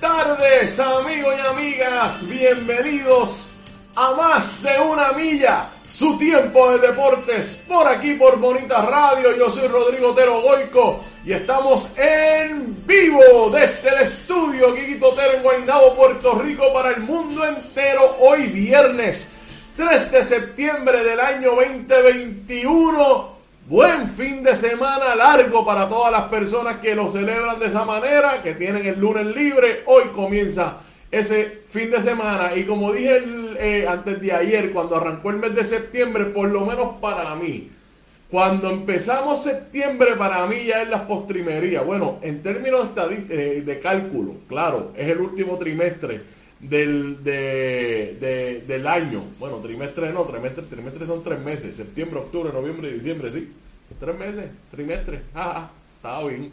tardes, amigos y amigas. Bienvenidos a más de una milla. Su tiempo de deportes por aquí por Bonita Radio. Yo soy Rodrigo Otero Goico y estamos en vivo desde el estudio Guiguito Otero en Guaynabo, Puerto Rico para el mundo entero. Hoy viernes 3 de septiembre del año 2021. Buen fin de semana largo para todas las personas que lo celebran de esa manera, que tienen el lunes libre. Hoy comienza ese fin de semana y como dije eh, antes de ayer, cuando arrancó el mes de septiembre, por lo menos para mí, cuando empezamos septiembre para mí ya es la postrimería. Bueno, en términos eh, de cálculo, claro, es el último trimestre del, de, del año. Bueno, trimestre no, trimestre, trimestre son tres meses, septiembre, octubre, noviembre y diciembre, sí. Tres meses, trimestre, jaja, está bien.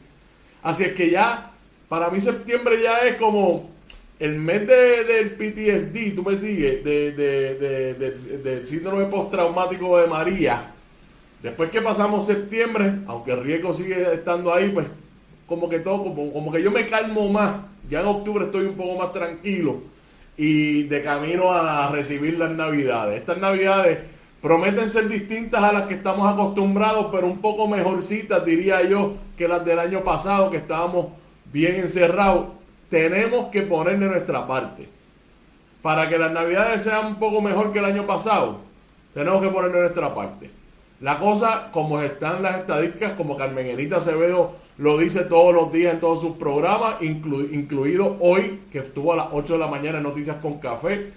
Así es que ya, para mí septiembre ya es como el mes de, del PTSD, tú me sigues, de, del síndrome postraumático de María. Después que pasamos septiembre, aunque el riesgo sigue estando ahí, pues como que todo, como, como que yo me calmo más. Ya en octubre estoy un poco más tranquilo y de camino a recibir las navidades. Estas navidades prometen ser distintas a las que estamos acostumbrados, pero un poco mejorcitas, diría yo, que las del año pasado, que estábamos bien encerrados. Tenemos que poner de nuestra parte. Para que las navidades sean un poco mejor que el año pasado, tenemos que poner de nuestra parte. La cosa, como están las estadísticas, como Carmen Enita Acevedo lo dice todos los días en todos sus programas, incluido hoy, que estuvo a las 8 de la mañana en Noticias con Café.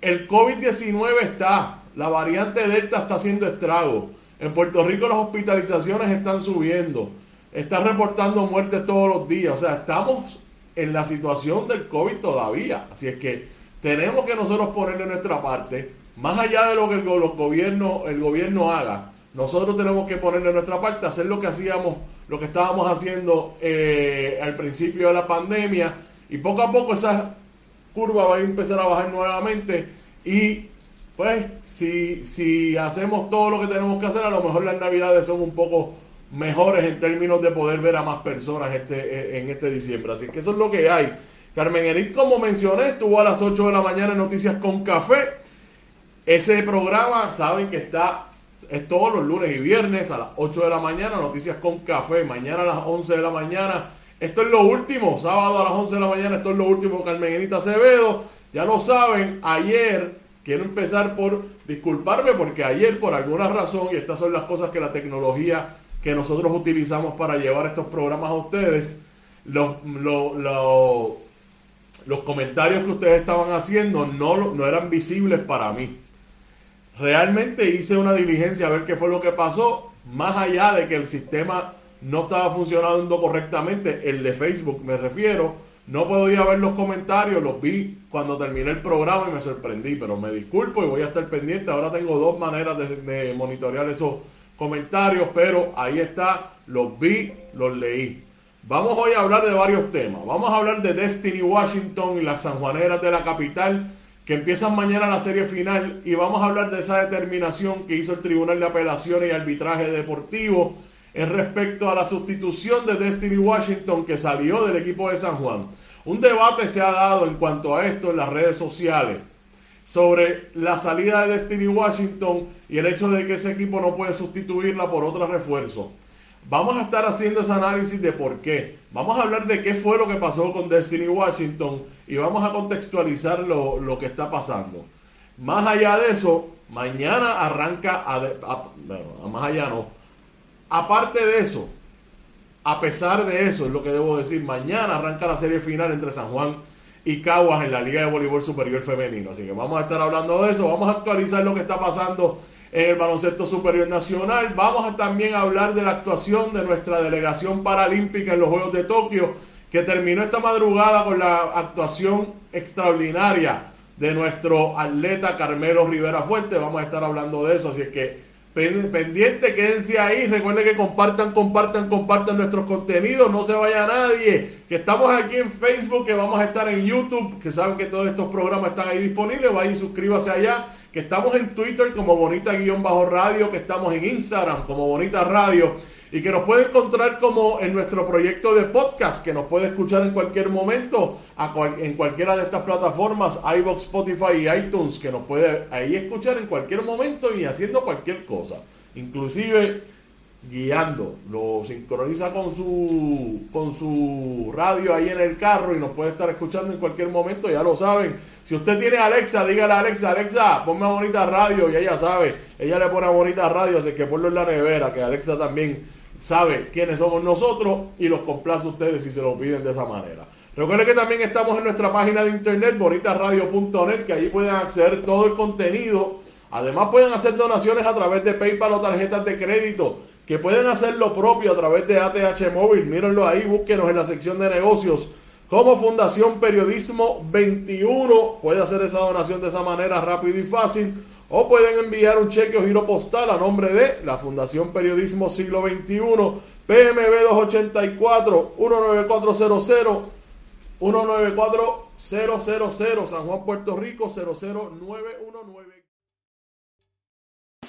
El COVID-19 está, la variante Delta está haciendo estragos. En Puerto Rico las hospitalizaciones están subiendo. Están reportando muertes todos los días. O sea, estamos en la situación del COVID todavía. Así es que tenemos que nosotros ponerle nuestra parte más allá de lo que el, gobierno, el gobierno haga, nosotros tenemos que ponerle nuestra parte, hacer lo que hacíamos, lo que estábamos haciendo eh, al principio de la pandemia, y poco a poco esa curva va a empezar a bajar nuevamente. Y pues, si, si hacemos todo lo que tenemos que hacer, a lo mejor las navidades son un poco mejores en términos de poder ver a más personas este, en este diciembre. Así que eso es lo que hay. Carmen Enrique, como mencioné, estuvo a las 8 de la mañana en Noticias con Café. Ese programa, saben que está, es todos los lunes y viernes a las 8 de la mañana, noticias con café, mañana a las 11 de la mañana. Esto es lo último, sábado a las 11 de la mañana, esto es lo último, Carmen Acevedo. Ya lo saben, ayer quiero empezar por disculparme porque ayer por alguna razón, y estas son las cosas que la tecnología que nosotros utilizamos para llevar estos programas a ustedes, los, los, los comentarios que ustedes estaban haciendo no, no eran visibles para mí realmente hice una diligencia a ver qué fue lo que pasó, más allá de que el sistema no estaba funcionando correctamente, el de Facebook me refiero, no podía ver los comentarios, los vi cuando terminé el programa y me sorprendí, pero me disculpo y voy a estar pendiente. Ahora tengo dos maneras de, de monitorear esos comentarios, pero ahí está, los vi, los leí. Vamos hoy a hablar de varios temas. Vamos a hablar de Destiny Washington y las sanjuaneras de la capital que empiezan mañana la serie final y vamos a hablar de esa determinación que hizo el Tribunal de Apelaciones y Arbitraje Deportivo en respecto a la sustitución de Destiny Washington que salió del equipo de San Juan. Un debate se ha dado en cuanto a esto en las redes sociales sobre la salida de Destiny Washington y el hecho de que ese equipo no puede sustituirla por otro refuerzo. Vamos a estar haciendo ese análisis de por qué. Vamos a hablar de qué fue lo que pasó con Destiny Washington y vamos a contextualizar lo, que está pasando. Más allá de eso, mañana arranca, a, más allá no. Aparte de eso, a pesar de eso, es lo que debo decir, mañana arranca la serie final entre San Juan y Caguas en la Liga de Voleibol Superior Femenino. Así que vamos a estar hablando de eso, vamos a actualizar lo que está pasando en el baloncesto superior nacional. Vamos a también hablar de la actuación de nuestra delegación paralímpica en los Juegos de Tokio, que terminó esta madrugada con la actuación extraordinaria de nuestro atleta Carmelo Rivera Fuerte. Vamos a estar hablando de eso, así es que pendiente, quédense ahí. Recuerden que compartan, compartan, compartan nuestros contenidos. No se vaya nadie. Que estamos aquí en Facebook, que vamos a estar en YouTube, que saben que todos estos programas están ahí disponibles. Vaya y suscríbase allá que estamos en Twitter como Bonita-Radio, que estamos en Instagram como Bonita Radio y que nos puede encontrar como en nuestro proyecto de podcast, que nos puede escuchar en cualquier momento en cualquiera de estas plataformas, iBox, Spotify y iTunes, que nos puede ahí escuchar en cualquier momento y haciendo cualquier cosa. Inclusive guiando, lo sincroniza con su con su radio ahí en el carro y nos puede estar escuchando en cualquier momento, ya lo saben. Si usted tiene Alexa, dígale a Alexa, Alexa, ponme a bonita radio y ella sabe, ella le pone a bonita radio, así que ponlo en la nevera, que Alexa también sabe quiénes somos nosotros y los complace ustedes si se lo piden de esa manera. Recuerden que también estamos en nuestra página de internet, bonitasradio.net, que ahí pueden acceder todo el contenido. Además pueden hacer donaciones a través de PayPal o tarjetas de crédito que pueden hacer lo propio a través de ATH Móvil. Mírenlo ahí, búsquenos en la sección de negocios como Fundación Periodismo 21. Puede hacer esa donación de esa manera rápido y fácil. O pueden enviar un cheque o giro postal a nombre de la Fundación Periodismo Siglo XXI, PMB 284 19400 194 San Juan, Puerto Rico 00919.